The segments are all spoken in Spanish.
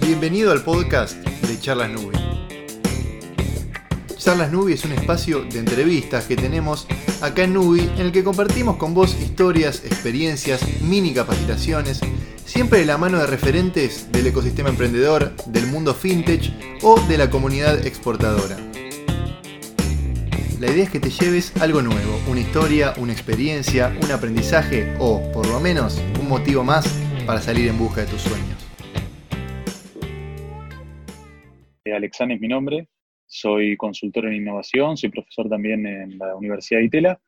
Bienvenido al podcast de Charlas Nubi. Charlas Nubi es un espacio de entrevistas que tenemos acá en Nubi en el que compartimos con vos historias, experiencias, mini capacitaciones, siempre de la mano de referentes del ecosistema emprendedor, del mundo fintech o de la comunidad exportadora. La idea es que te lleves algo nuevo, una historia, una experiencia, un aprendizaje o, por lo menos, un motivo más para salir en busca de tus sueños. Alexán es mi nombre, soy consultor en innovación, soy profesor también en la Universidad de Itela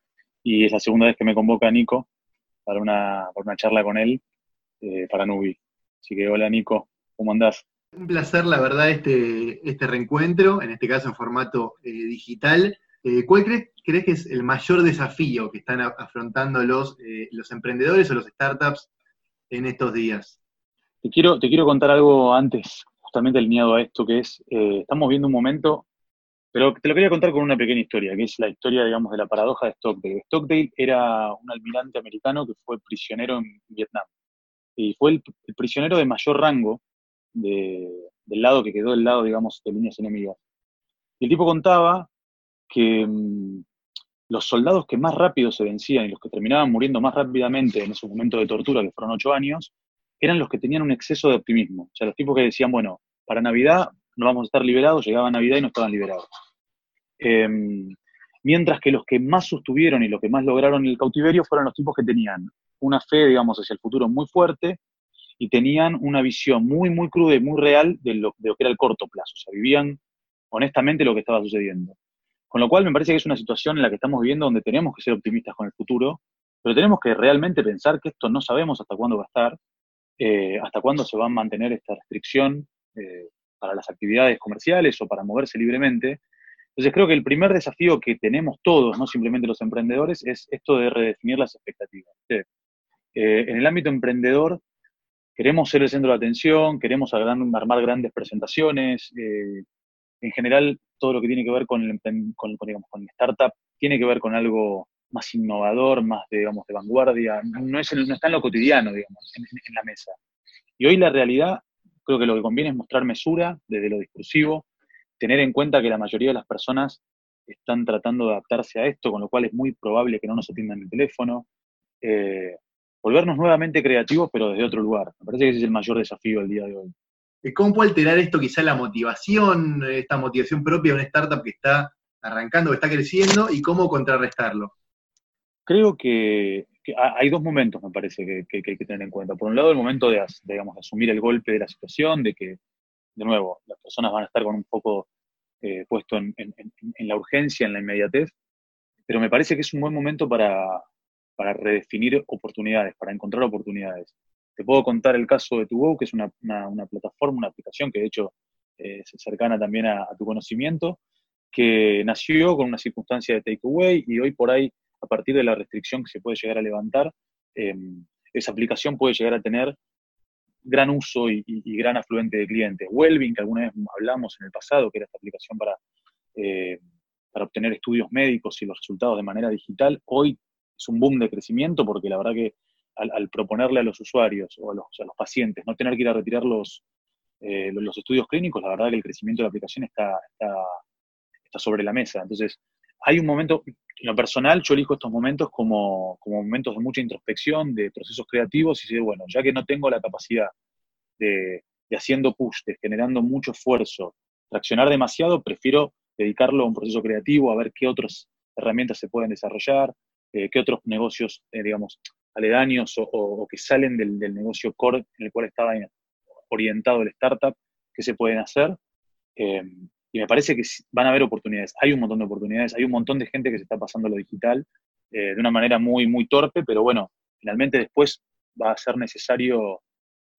y es la segunda vez que me convoca Nico para una, una charla con él eh, para Nubi. Así que hola Nico, ¿cómo andás? Un placer, la verdad, este, este reencuentro, en este caso en formato eh, digital. Eh, ¿Cuál crees, crees, que es el mayor desafío que están afrontando los, los emprendedores o los startups en estos días? Te quiero, te quiero contar algo antes, justamente alineado a esto, que es, eh, estamos viendo un momento, pero te lo quería contar con una pequeña historia, que es la historia, digamos, de la paradoja de Stockdale. Stockdale era un almirante americano que fue prisionero en Vietnam. Y fue el, prisionero de mayor rango del lado que quedó del lado, digamos, de líneas enemigas. Y el tipo contaba que mm, los soldados que más rápido se vencían y los que terminaban muriendo más rápidamente en esos momentos de tortura, que fueron ocho años, eran los que tenían un exceso de optimismo. O sea, los tipos que decían, bueno, para Navidad no vamos a estar liberados, llegaba Navidad y no estaban liberados. Em, mientras que los que más sostuvieron y los que más lograron el cautiverio fueron los tipos que tenían una fe, digamos, hacia el futuro muy fuerte y tenían una visión muy, muy cruda y muy real de lo, de lo que era el corto plazo. O sea, vivían honestamente lo que estaba sucediendo. Con lo cual me parece que es una situación en la que estamos viviendo donde tenemos que ser optimistas con el futuro, pero tenemos que realmente pensar que esto no sabemos hasta cuándo va a estar, eh, hasta cuándo se va a mantener esta restricción eh, para las actividades comerciales o para moverse libremente. Entonces creo que el primer desafío que tenemos todos, no simplemente los emprendedores, es esto de redefinir las expectativas. Eh, en el ámbito emprendedor queremos ser el centro de atención, queremos armar grandes presentaciones, en general todo lo que tiene que ver con el, con, con el startup tiene que ver con algo más innovador, más de, digamos, de vanguardia, no, es, no está en lo cotidiano, digamos, en, la mesa. Y hoy la realidad, creo que lo que conviene es mostrar mesura desde lo discursivo, tener en cuenta que la mayoría de las personas están tratando de adaptarse a esto, con lo cual es muy probable que no nos atiendan el teléfono. Eh, volvernos nuevamente creativos, pero desde otro lugar. Me parece que ese es el mayor desafío del día de hoy. ¿Cómo puede alterar esto quizá la motivación, esta motivación propia de una startup que está arrancando, que está creciendo, y cómo contrarrestarlo? Creo que, hay dos momentos, me parece, que, hay que tener en cuenta. Por un lado, el momento de, digamos, asumir el golpe de la situación, de que, de nuevo, las personas van a estar con un poco eh, puesto en, la urgencia, en la inmediatez, pero me parece que es un buen momento para, redefinir oportunidades, para encontrar oportunidades. Te puedo contar el caso de Tugo, que es una, plataforma, una aplicación que de hecho eh, es cercana también a, tu conocimiento, que nació con una circunstancia de takeaway y hoy por ahí a partir de la restricción que se puede llegar a levantar, em, esa aplicación puede llegar a tener gran uso y, gran afluente de clientes. Wellbeing, que alguna vez hablamos en el pasado, que era esta aplicación para, eh, para obtener estudios médicos y los resultados de manera digital, hoy es un boom de crecimiento porque la verdad que al, proponerle a los usuarios o a los, pacientes no tener que ir a retirar los, eh, los estudios clínicos, la verdad que el crecimiento de la aplicación está, está, está sobre la mesa. Entonces, hay un momento, en lo personal, yo elijo estos momentos como, momentos de mucha introspección, de procesos creativos, y decir, bueno, ya que no tengo la capacidad de, haciendo push, generando mucho esfuerzo, traccionar demasiado, prefiero dedicarlo a un proceso creativo, a ver qué otras herramientas se pueden desarrollar, eh, qué otros negocios, eh, digamos, aledaños o, que salen del, negocio core en el cual estaba orientado el startup, qué se pueden hacer. Eh, y me parece que van a haber oportunidades. Hay un montón de oportunidades, hay un montón de gente que se está pasando lo digital eh, de una manera muy, muy torpe, pero bueno, finalmente después va a ser necesario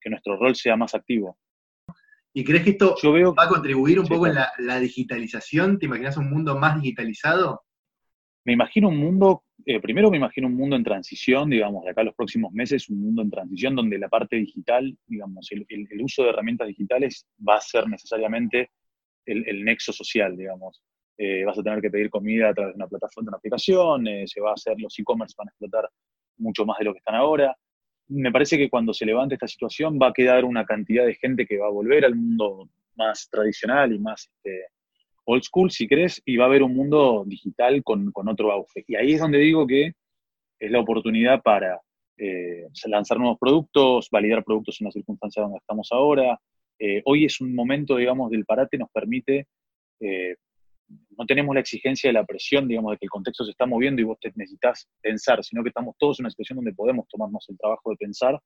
que nuestro rol sea más activo. ¿Y crees que esto va a contribuir un poco en la, digitalización? ¿Te imaginas un mundo más digitalizado? Me imagino un mundo, eh, primero me imagino un mundo en transición, digamos, de acá a los próximos meses, un mundo en transición donde la parte digital, digamos, el uso de herramientas digitales va a ser necesariamente el, nexo social, digamos. Eh, vas a tener que pedir comida a través de una plataforma, de una aplicación, eh, se va a hacer, los e-commerce van a explotar mucho más de lo que están ahora. me parece que cuando se levante esta situación va a quedar una cantidad de gente que va a volver al mundo más tradicional y más este, old school, si crees, y va a haber un mundo digital con, otro auge. Y ahí es donde digo que es la oportunidad para eh, lanzar nuevos productos, validar productos en la circunstancia donde estamos ahora. Eh, hoy es un momento, digamos, del parate, nos permite, eh, no tenemos la exigencia de la presión, digamos, de que el contexto se está moviendo y vos te necesitas pensar, sino que estamos todos en una situación donde podemos tomarnos el trabajo de pensar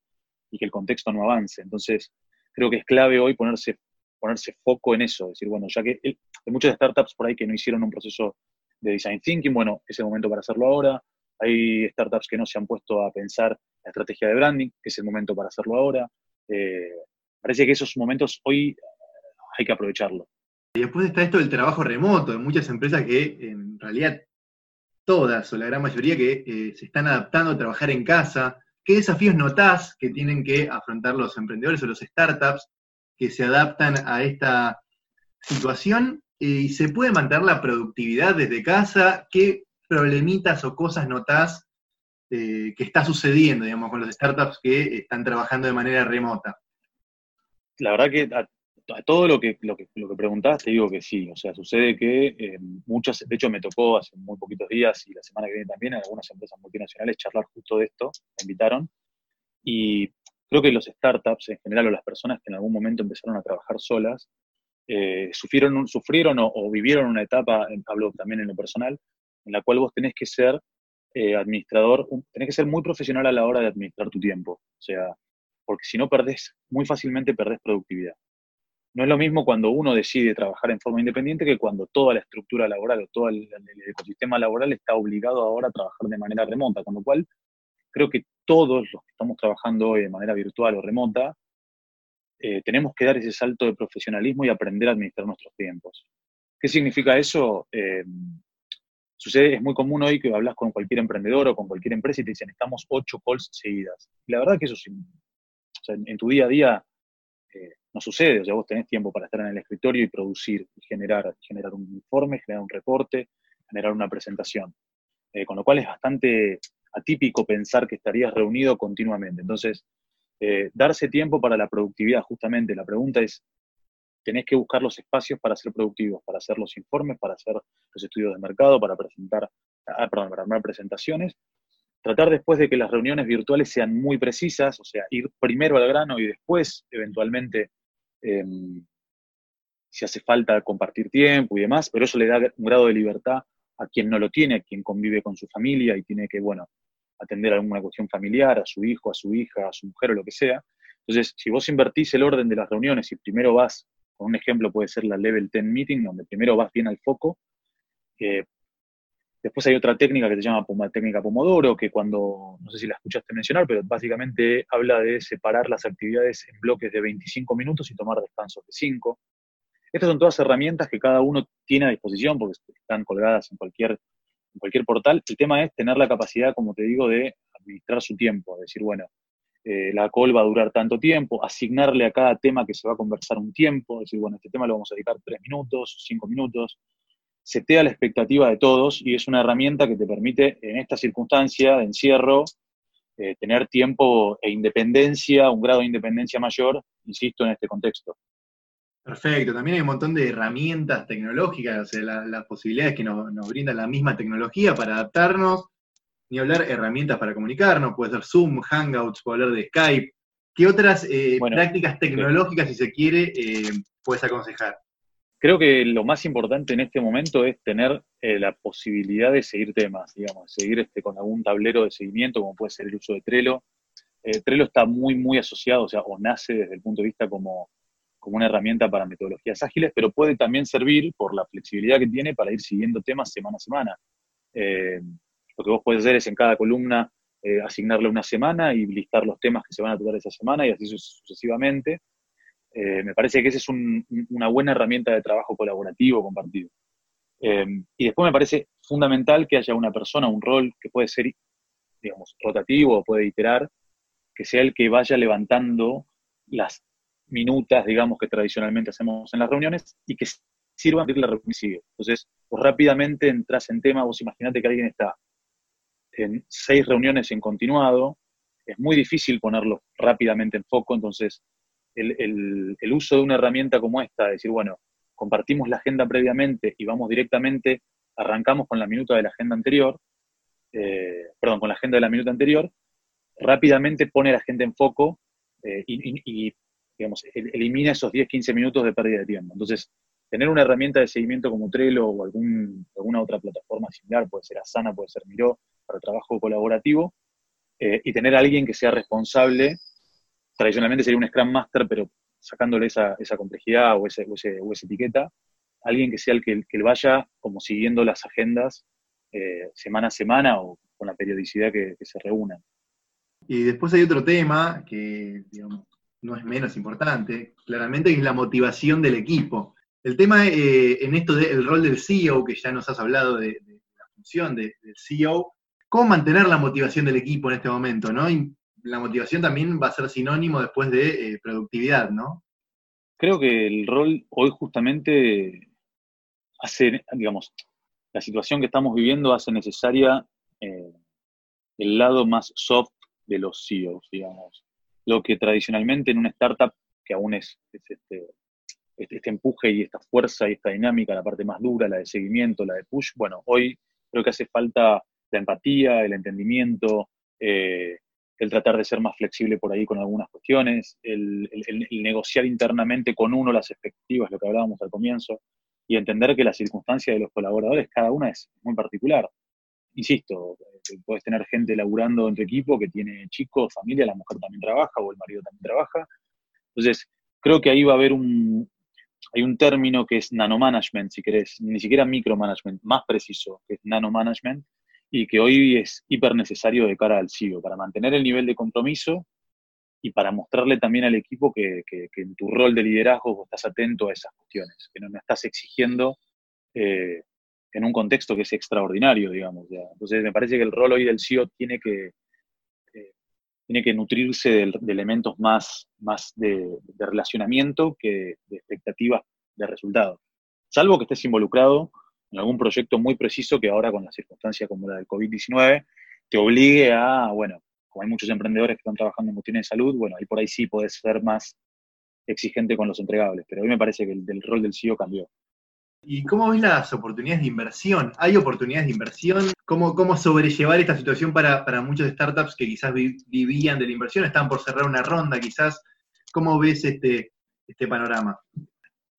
y que el contexto no avance. Entonces, creo que es clave hoy ponerse ponerse foco en eso, decir, bueno, ya que hay muchas startups por ahí que no hicieron un proceso de design thinking, bueno, es el momento para hacerlo ahora. Hay startups que no se han puesto a pensar la estrategia de branding, que es el momento para hacerlo ahora. Eh, parece que esos momentos hoy hay que aprovecharlo. Y después está esto del trabajo remoto, de muchas empresas que en realidad todas o la gran mayoría que eh, se están adaptando a trabajar en casa. ¿Qué desafíos notás que tienen que afrontar los emprendedores o los startups que se adaptan a esta situación y se puede mantener la productividad desde casa. ¿Qué problemitas o cosas notás eh, que está sucediendo, digamos, con los startups que están trabajando de manera remota? La verdad que a, todo lo que, lo que, lo que preguntaste te digo que sí. O sea, sucede que eh, muchas, de hecho me tocó hace muy poquitos días y la semana que viene también en algunas empresas multinacionales charlar justo de esto, me invitaron. Y Creo que los startups en general o las personas que en algún momento empezaron a trabajar solas, eh, sufrieron, sufrieron o, vivieron una etapa, hablo también en lo personal, en la cual vos tenés que ser eh, administrador, tenés que ser muy profesional a la hora de administrar tu tiempo. O sea, porque si no perdés, muy fácilmente perdés productividad. No es lo mismo cuando uno decide trabajar en forma independiente que cuando toda la estructura laboral o todo el, ecosistema laboral está obligado ahora a trabajar de manera remota, con lo cual creo que todos los que estamos trabajando hoy de manera virtual o remota, eh, tenemos que dar ese salto de profesionalismo y aprender a administrar nuestros tiempos. ¿Qué significa eso? Eh, sucede, es muy común hoy que hablas con cualquier emprendedor o con cualquier empresa y te dicen, estamos ocho calls seguidas. Y la verdad que eso en, tu día a día eh, no sucede. O sea, vos tenés tiempo para estar en el escritorio y producir, y generar, generar un informe, generar un reporte, generar una presentación. con lo cual es bastante atípico pensar que estarías reunido continuamente. Entonces, eh, darse tiempo para la productividad, justamente, la pregunta es, tenés que buscar los espacios para ser productivos, para hacer los informes, para hacer los estudios de mercado, para presentar, ah, perdón, para armar presentaciones. Tratar después de que las reuniones virtuales sean muy precisas, o sea, ir primero al grano y después, eventualmente, em, si hace falta compartir tiempo y demás, pero eso le da un grado de libertad a quien no lo tiene, a quien convive con su familia y tiene que, bueno, atender a alguna cuestión familiar, a su hijo, a su hija, a su mujer o lo que sea. Entonces, si vos invertís el orden de las reuniones y primero vas, con un ejemplo puede ser la Level 10 Meeting, donde primero vas bien al foco, eh, después hay otra técnica que se llama técnica Pomodoro, que cuando, no sé si la escuchaste mencionar, pero básicamente habla de separar las actividades en bloques de 25 minutos y tomar descansos de 5. Estas son todas herramientas que cada uno tiene a disposición porque están colgadas en cualquier, en cualquier portal. El tema es tener la capacidad, como te digo, de administrar su tiempo, decir, bueno, eh, la call va a durar tanto tiempo, asignarle a cada tema que se va a conversar un tiempo, decir, bueno, este tema lo vamos a dedicar tres minutos, cinco minutos, setea la expectativa de todos y es una herramienta que te permite en esta circunstancia de encierro eh, tener tiempo e independencia, un grado de independencia mayor, insisto, en este contexto. Perfecto, también hay un montón de herramientas tecnológicas, o sea, las posibilidades que nos, nos, brinda la misma tecnología para adaptarnos, ni hablar herramientas para comunicarnos, puede ser Zoom, Hangouts, puede hablar de Skype. ¿Qué otras eh, prácticas tecnológicas, si se quiere, eh, puedes aconsejar? Creo que lo más importante en este momento es tener eh, la posibilidad de seguir temas, digamos, seguir este, con algún tablero de seguimiento, como puede ser el uso de Trello. Trello está muy, muy asociado, o sea, o nace desde el punto de vista como como una herramienta para metodologías ágiles, pero puede también servir por la flexibilidad que tiene para ir siguiendo temas semana a semana. Eh, lo que vos podés hacer es en cada columna eh, asignarle una semana y listar los temas que se van a tratar esa semana y así sucesivamente. Eh, me parece que esa es una buena herramienta de trabajo colaborativo compartido. y después me parece fundamental que haya una persona, un rol que puede ser, digamos, rotativo puede iterar, que sea el que vaya levantando las minutas, digamos, que tradicionalmente hacemos en las reuniones y que sirvan para la reunión sigue. Entonces, vos rápidamente entras en tema, vos imaginate que alguien está en seis reuniones en continuado es muy difícil ponerlo rápidamente en foco, entonces el, uso de una herramienta como esta, decir, bueno, compartimos la agenda previamente y vamos directamente, arrancamos con la minuta de la agenda anterior, eh, perdón, con la agenda de la minuta anterior, rápidamente pone a la gente en foco eh, y, digamos, elimina esos 10, 15 minutos de pérdida de tiempo. Entonces, tener una herramienta de seguimiento como Trello o alguna otra plataforma similar, puede ser Asana, puede ser Miro, para trabajo colaborativo, eh, y tener a alguien que sea responsable, tradicionalmente sería un Scrum Master, pero sacándole esa, esa complejidad o, ese, o, esa etiqueta, alguien que sea el que, que vaya como siguiendo las agendas eh, semana a semana o con la periodicidad que, se reúnan. Y después hay otro tema que no es menos importante, claramente, es la motivación del equipo. El tema eh, en esto del rol del CEO, que ya nos has hablado de, la función del CEO, cómo mantener la motivación del equipo en este momento, ¿no? La motivación también va a ser sinónimo después de eh, productividad, ¿no? Creo que el rol hoy justamente hace, digamos, la situación que estamos viviendo hace necesaria eh, el lado más soft de los CEOs, digamos. Lo que tradicionalmente en una startup, que aún es, este, este, este, empuje y esta fuerza y esta dinámica, la parte más dura, la de seguimiento, la de push, bueno, hoy creo que hace falta la empatía, el entendimiento, eh, el tratar de ser más flexible por ahí con algunas cuestiones, el, negociar internamente con uno las expectativas, lo que hablábamos al comienzo, y entender que la circunstancia de los colaboradores, cada una es muy particular. Insisto, eh, puedes tener gente laburando en tu equipo que tiene chicos, familia, la mujer también trabaja o el marido también trabaja. Entonces, creo que ahí va a haber un, hay un término que es nanomanagement, si querés, ni siquiera micromanagement, más preciso, que es nanomanagement, y que hoy es hiper necesario de cara al CEO, para mantener el nivel de compromiso y para mostrarle también al equipo que, en tu rol de liderazgo estás atento a esas cuestiones, que no me estás exigiendo eh, en un contexto que es extraordinario, digamos. Entonces me parece que el rol hoy del CEO tiene que, eh, tiene que nutrirse de, elementos más, más de, de, relacionamiento que de expectativas de resultados. Salvo que estés involucrado en algún proyecto muy preciso que ahora con las circunstancias como la del COVID-19 te obligue a, bueno, como hay muchos emprendedores que están trabajando en cuestiones de salud, bueno, ahí por ahí sí puedes ser más exigente con los entregables, pero a mí me parece que el, rol del CEO cambió. ¿Y cómo ves las oportunidades de inversión? ¿Hay oportunidades de inversión? ¿Cómo, cómo sobrellevar esta situación para, para muchos startups que quizás vivían de la inversión, están por cerrar una ronda quizás? ¿Cómo ves este, este panorama?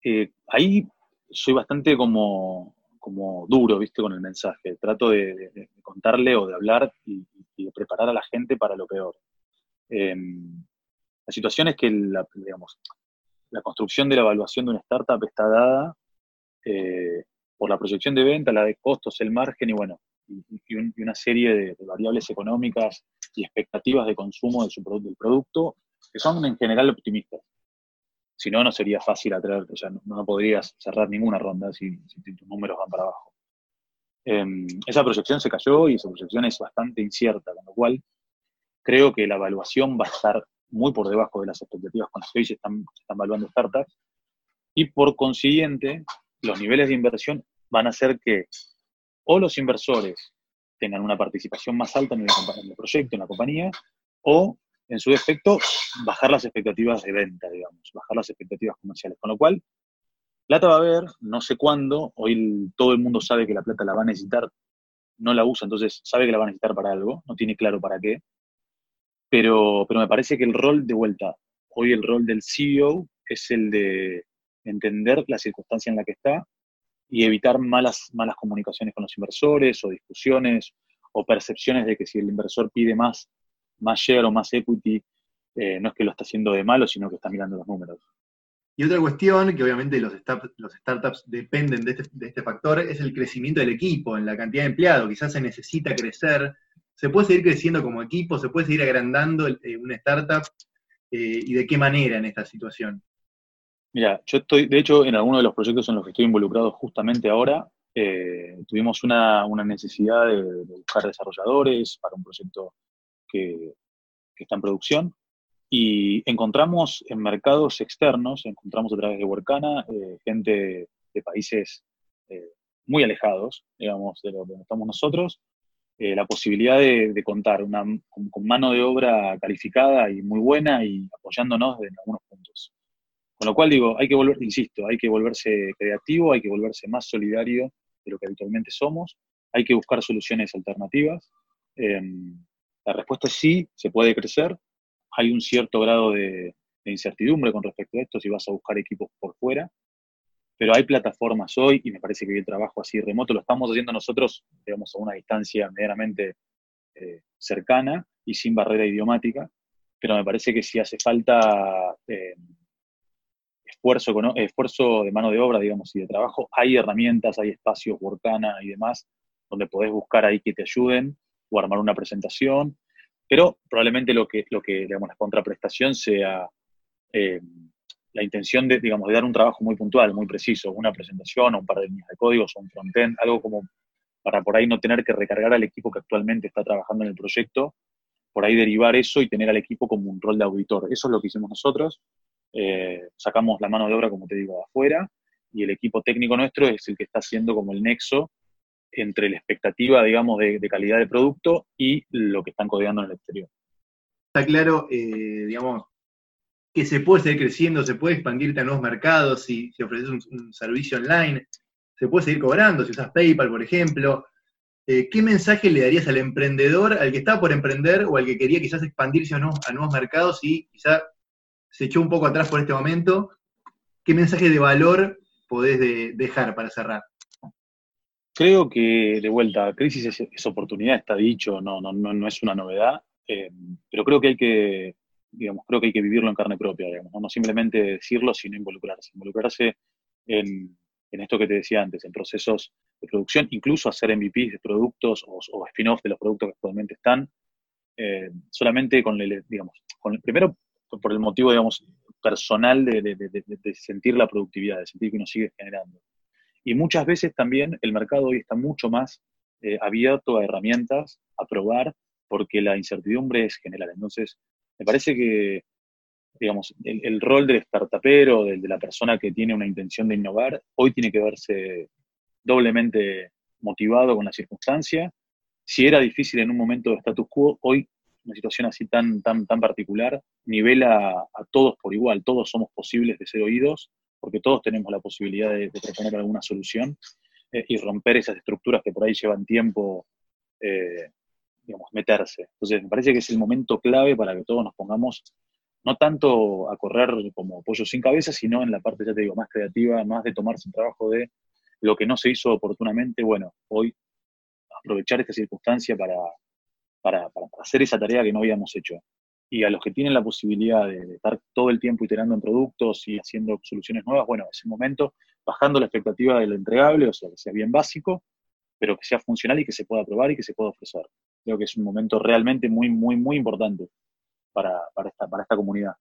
Eh, ahí soy bastante como como duro, viste, con el mensaje. Trato de, contarle o de hablar y, de preparar a la gente para lo peor. Em, la situación es que la, digamos, construcción de la evaluación de una startup está dada eh, por la proyección de venta, la de costos, el margen y bueno, y, una serie de, variables económicas y expectativas de consumo de su, del producto que son en general optimistas. Si no, no sería fácil atraer, o sea, no, podrías cerrar ninguna ronda si, tus números van para abajo. Em, esa proyección se cayó y esa proyección es bastante incierta, con lo cual creo que la evaluación va a estar muy por debajo de las expectativas con las que hoy se están, están evaluando startups y por consiguiente los niveles de inversión van a hacer que o los inversores tengan una participación más alta en el, en el proyecto, en la compañía, o en su defecto, bajar las expectativas de venta, digamos, bajar las expectativas comerciales. Con lo cual, plata va a haber, no sé cuándo, hoy todo el mundo sabe que la plata la va a necesitar, no la usa, entonces sabe que la va a necesitar para algo, no tiene claro para qué, pero, pero me parece que el rol de vuelta, hoy el rol del CEO es el de entender la circunstancia en la que está y evitar malas, malas comunicaciones con los inversores o discusiones o percepciones de que si el inversor pide más, más share o más equity, eh, no es que lo está haciendo de malo, sino que está mirando los números. Y otra cuestión, que obviamente los, los startups dependen este, de este, factor, es el crecimiento del equipo, en la cantidad de empleados. Quizás se necesita crecer. ¿Se puede seguir creciendo como equipo? ¿Se puede seguir agrandando eh, una startup? Eh, ¿Y de qué manera en esta situación? Mira, yo estoy, de hecho, en alguno de los proyectos en los que estoy involucrado justamente ahora, tuvimos una, necesidad de, buscar desarrolladores para un proyecto que, está en producción. Y encontramos en mercados externos, encontramos a través de Workana, eh, gente de países eh, muy alejados, digamos, de donde estamos nosotros, eh, la posibilidad de, contar una, con, mano de obra calificada y muy buena y apoyándonos en algunos puntos. Con lo cual digo, hay que volver, insisto, hay que volverse creativo, hay que volverse más solidario de lo que habitualmente somos, hay que buscar soluciones alternativas. Em, la respuesta es sí, se puede crecer, hay un cierto grado de, incertidumbre con respecto a esto si vas a buscar equipos por fuera, pero hay plataformas hoy y me parece que el trabajo así remoto lo estamos haciendo nosotros, digamos, a una distancia medianamente eh, cercana y sin barrera idiomática, pero me parece que si hace falta eh, esfuerzo, esfuerzo de mano de obra, digamos, y de trabajo, hay herramientas, hay espacios, Workana y demás, donde podés buscar ahí que te ayuden o armar una presentación, pero probablemente lo que, lo que digamos, la contraprestación sea eh, la intención de, digamos, de dar un trabajo muy puntual, muy preciso, una presentación o un par de líneas de códigos o un frontend, algo como para por ahí no tener que recargar al equipo que actualmente está trabajando en el proyecto, por ahí derivar eso y tener al equipo como un rol de auditor. Eso es lo que hicimos nosotros. Eh, sacamos la mano de obra, como te digo, afuera y el equipo técnico nuestro es el que está haciendo como el nexo entre la expectativa, digamos, de, calidad de producto y lo que están codeando en el exterior. Está claro, eh, digamos, que se puede seguir creciendo, se puede expandirte a nuevos mercados si, si ofreces un, servicio online, se puede seguir cobrando, si usas PayPal, por ejemplo. Eh, ¿Qué mensaje le darías al emprendedor, al que está por emprender o al que quería quizás expandirse a nuevos, a nuevos mercados y quizás se echó un poco atrás por este momento? ¿Qué mensaje de valor podés dejar para cerrar? Creo que, de vuelta, crisis es, oportunidad, está dicho, no, no, no, es una novedad, eh, pero creo que hay que digamos, creo que hay que vivirlo en carne propia, digamos, ¿no? simplemente decirlo, sino involucrarse. Involucrarse en, esto que te decía antes, en procesos de producción, incluso hacer MVPs de productos o, spin-off de los productos que actualmente están, eh, solamente con el, digamos, con primero por el motivo, digamos, personal de, sentir la productividad, de sentir que uno sigue generando. Y muchas veces también el mercado hoy está mucho más eh, abierto a herramientas, a probar, porque la incertidumbre es general. Entonces, me parece que, digamos, el, rol del startupero, de, de la persona que tiene una intención de innovar, hoy tiene que verse doblemente motivado con la circunstancia. Si era difícil en un momento de status quo, hoy una situación así tan, tan, tan particular nivela a, todos por igual, todos somos posibles de ser oídos, porque todos tenemos la posibilidad de, proponer alguna solución eh, y romper esas estructuras que por ahí llevan tiempo eh, digamos, meterse. Entonces, me parece que es el momento clave para que todos nos pongamos no tanto a correr como pollo sin cabeza, sino en la parte, ya te digo, más creativa, más de tomarse el trabajo de lo que no se hizo oportunamente, bueno, hoy aprovechar esta circunstancia para, para, hacer esa tarea que no habíamos hecho. Y a los que tienen la posibilidad de, estar todo el tiempo iterando en productos y haciendo soluciones nuevas, bueno, es el momento, bajando la expectativa del entregable, o sea, que sea bien básico, pero que sea funcional y que se pueda probar y que se pueda ofrecer. Creo que es un momento realmente muy, muy, muy importante para, esta, para esta comunidad.